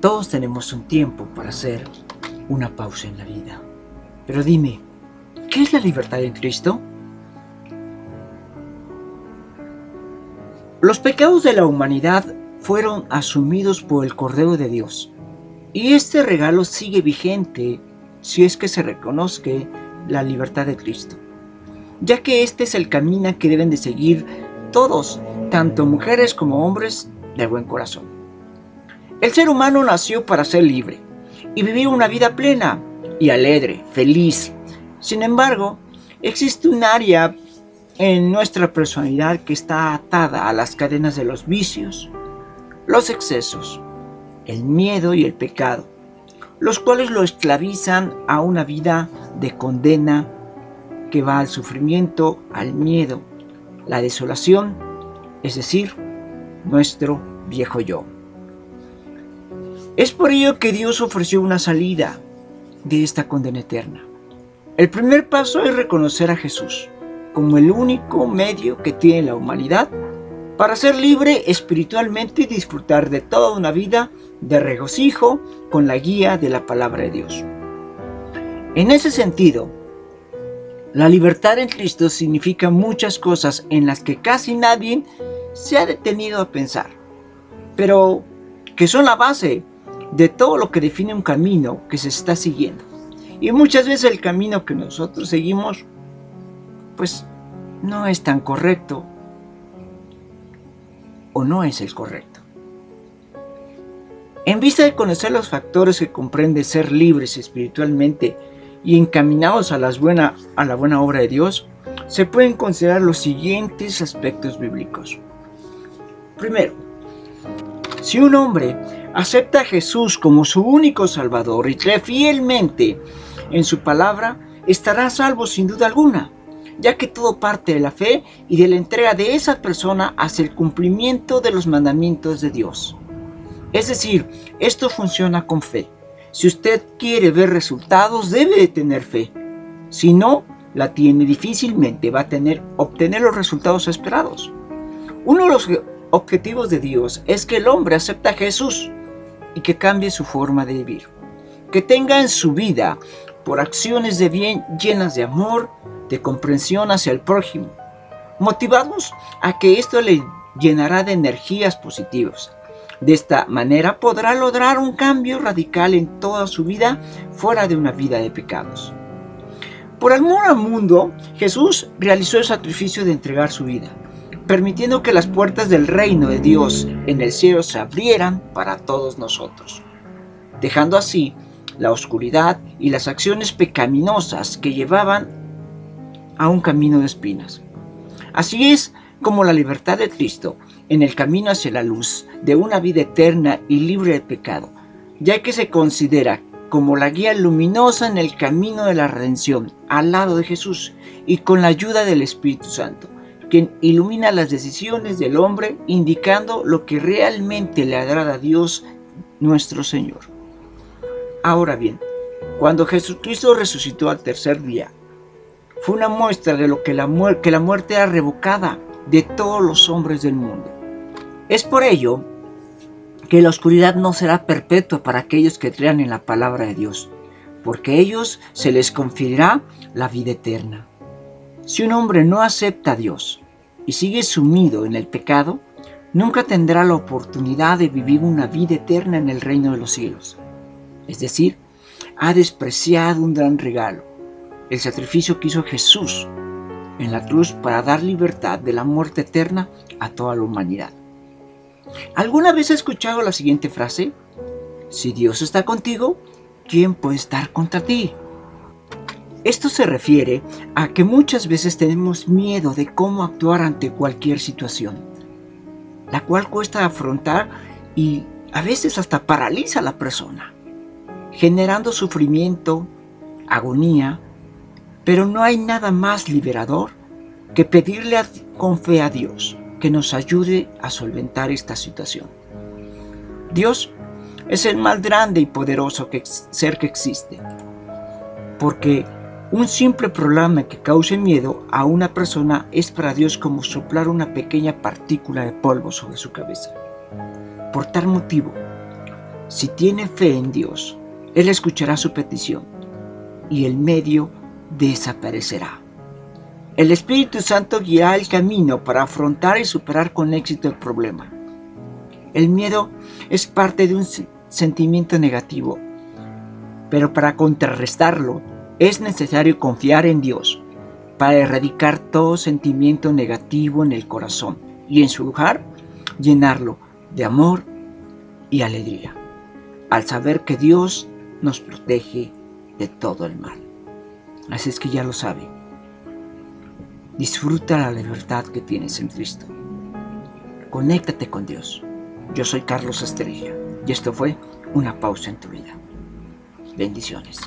Todos tenemos un tiempo para hacer una pausa en la vida. Pero dime, ¿qué es la libertad en Cristo? Los pecados de la humanidad fueron asumidos por el Cordero de Dios. Y este regalo sigue vigente si es que se reconozca la libertad de Cristo, ya que este es el camino que deben de seguir todos, tanto mujeres como hombres de buen corazón. El ser humano nació para ser libre y vivir una vida plena y alegre, feliz. Sin embargo, existe un área en nuestra personalidad que está atada a las cadenas de los vicios, los excesos, el miedo y el pecado, los cuales lo esclavizan a una vida de condena que va al sufrimiento, al miedo, la desolación, es decir, nuestro viejo yo. Es por ello que Dios ofreció una salida de esta condena eterna. El primer paso es reconocer a Jesús como el único medio que tiene la humanidad para ser libre espiritualmente y disfrutar de toda una vida de regocijo con la guía de la palabra de Dios. En ese sentido, la libertad en Cristo significa muchas cosas en las que casi nadie se ha detenido a pensar, pero que son la base de todo lo que define un camino que se está siguiendo. Y muchas veces el camino que nosotros seguimos pues no es tan correcto o no es el correcto. En vista de conocer los factores que comprende ser libres espiritualmente y encaminados a, las buena, a la buena obra de Dios, se pueden considerar los siguientes aspectos bíblicos. Primero, si un hombre acepta a Jesús como su único Salvador y cree fielmente en su palabra, estará salvo sin duda alguna ya que todo parte de la fe y de la entrega de esa persona hacia el cumplimiento de los mandamientos de Dios. Es decir, esto funciona con fe. Si usted quiere ver resultados, debe de tener fe. Si no, la tiene difícilmente va a tener, obtener los resultados esperados. Uno de los objetivos de Dios es que el hombre acepte a Jesús y que cambie su forma de vivir. Que tenga en su vida, por acciones de bien llenas de amor, de comprensión hacia el prójimo, motivados a que esto le llenará de energías positivas. De esta manera podrá lograr un cambio radical en toda su vida fuera de una vida de pecados. Por amor al mundo, Jesús realizó el sacrificio de entregar su vida, permitiendo que las puertas del reino de Dios en el cielo se abrieran para todos nosotros, dejando así la oscuridad y las acciones pecaminosas que llevaban a un camino de espinas. Así es como la libertad de Cristo en el camino hacia la luz de una vida eterna y libre de pecado, ya que se considera como la guía luminosa en el camino de la redención al lado de Jesús y con la ayuda del Espíritu Santo, quien ilumina las decisiones del hombre indicando lo que realmente le agrada a Dios nuestro Señor. Ahora bien, cuando Jesucristo resucitó al tercer día, fue una muestra de lo que la, que la muerte era revocada de todos los hombres del mundo. Es por ello que la oscuridad no será perpetua para aquellos que crean en la palabra de Dios, porque a ellos se les conferirá la vida eterna. Si un hombre no acepta a Dios y sigue sumido en el pecado, nunca tendrá la oportunidad de vivir una vida eterna en el reino de los cielos. Es decir, ha despreciado un gran regalo, el sacrificio que hizo Jesús en la cruz para dar libertad de la muerte eterna a toda la humanidad. ¿Alguna vez has escuchado la siguiente frase? Si Dios está contigo, ¿quién puede estar contra ti? Esto se refiere a que muchas veces tenemos miedo de cómo actuar ante cualquier situación, la cual cuesta afrontar y a veces hasta paraliza a la persona, generando sufrimiento, agonía pero no hay nada más liberador que pedirle con fe a Dios que nos ayude a solventar esta situación. Dios es el más grande y poderoso ser que existe, porque un simple problema que cause miedo a una persona es para Dios como soplar una pequeña partícula de polvo sobre su cabeza. Por tal motivo, Si tiene fe en Dios, Él escuchará su petición y el medio desaparecerá. El Espíritu Santo guiará el camino para afrontar y superar con éxito el problema. El miedo es parte de un sentimiento negativo, pero para contrarrestarlo es necesario confiar en Dios para erradicar todo sentimiento negativo en el corazón y en su lugar llenarlo de amor y alegría, al saber que Dios nos protege de todo el mal. Así es que ya lo sabe. Disfruta la libertad que tienes en Cristo. Conéctate con Dios. Yo soy Carlos Estrella y esto fue una pausa en tu vida. Bendiciones.